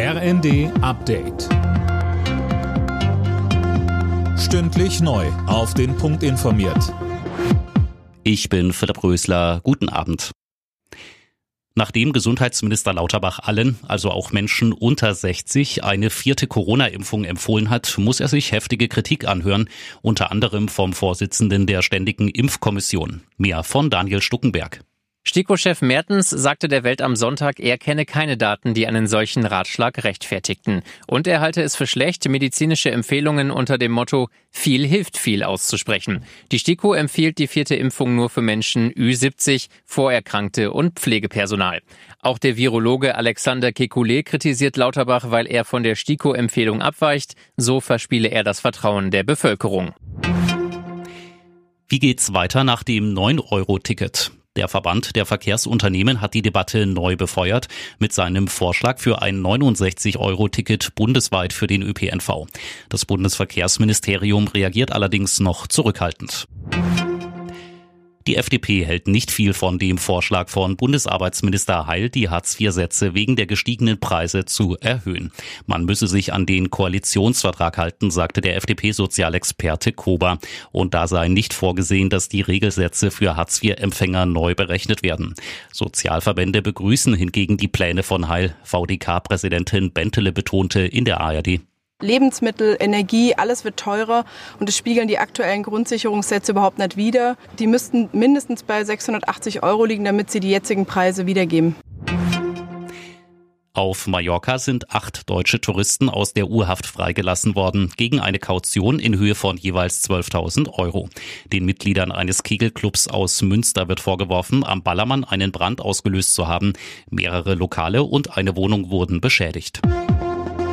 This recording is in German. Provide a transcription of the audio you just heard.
RND Update. Stündlich neu. Auf den Punkt informiert. Ich bin Philipp Rösler. Guten Abend. Nachdem Gesundheitsminister Lauterbach allen, also auch Menschen unter 60, eine vierte Corona-Impfung empfohlen hat, muss er sich heftige Kritik anhören, unter anderem vom Vorsitzenden der Ständigen Impfkommission. Mehr von Daniel Stuckenberg. STIKO-Chef Mertens sagte der Welt am Sonntag, er kenne keine Daten, die einen solchen Ratschlag rechtfertigten. Und er halte es für schlecht, medizinische Empfehlungen unter dem Motto viel hilft viel auszusprechen. Die STIKO empfiehlt die vierte Impfung nur für Menschen Ü70, Vorerkrankte und Pflegepersonal. Auch der Virologe Alexander Kekulé kritisiert Lauterbach, weil er von der STIKO-Empfehlung abweicht. So verspiele er das Vertrauen der Bevölkerung. Wie geht's weiter nach dem 9-Euro-Ticket? Der Verband der Verkehrsunternehmen hat die Debatte neu befeuert mit seinem Vorschlag für ein 69-Euro-Ticket bundesweit für den ÖPNV. Das Bundesverkehrsministerium reagiert allerdings noch zurückhaltend. Die FDP hält nicht viel von dem Vorschlag von Bundesarbeitsminister Heil, die Hartz-IV-Sätze wegen der gestiegenen Preise zu erhöhen. Man müsse sich an den Koalitionsvertrag halten, sagte der FDP-Sozialexperte Kober. Und da sei nicht vorgesehen, dass die Regelsätze für Hartz-IV-Empfänger neu berechnet werden. Sozialverbände begrüßen hingegen die Pläne von Heil. VDK-Präsidentin Bentele betonte in der ARD. Lebensmittel, Energie, alles wird teurer und es spiegeln die aktuellen Grundsicherungssätze überhaupt nicht wider. Die müssten mindestens bei 680 Euro liegen, damit sie die jetzigen Preise wiedergeben. Auf Mallorca sind acht deutsche Touristen aus der Urhaft freigelassen worden, gegen eine Kaution in Höhe von jeweils 12.000 Euro. Den Mitgliedern eines Kegelclubs aus Münster wird vorgeworfen, am Ballermann einen Brand ausgelöst zu haben. Mehrere Lokale und eine Wohnung wurden beschädigt.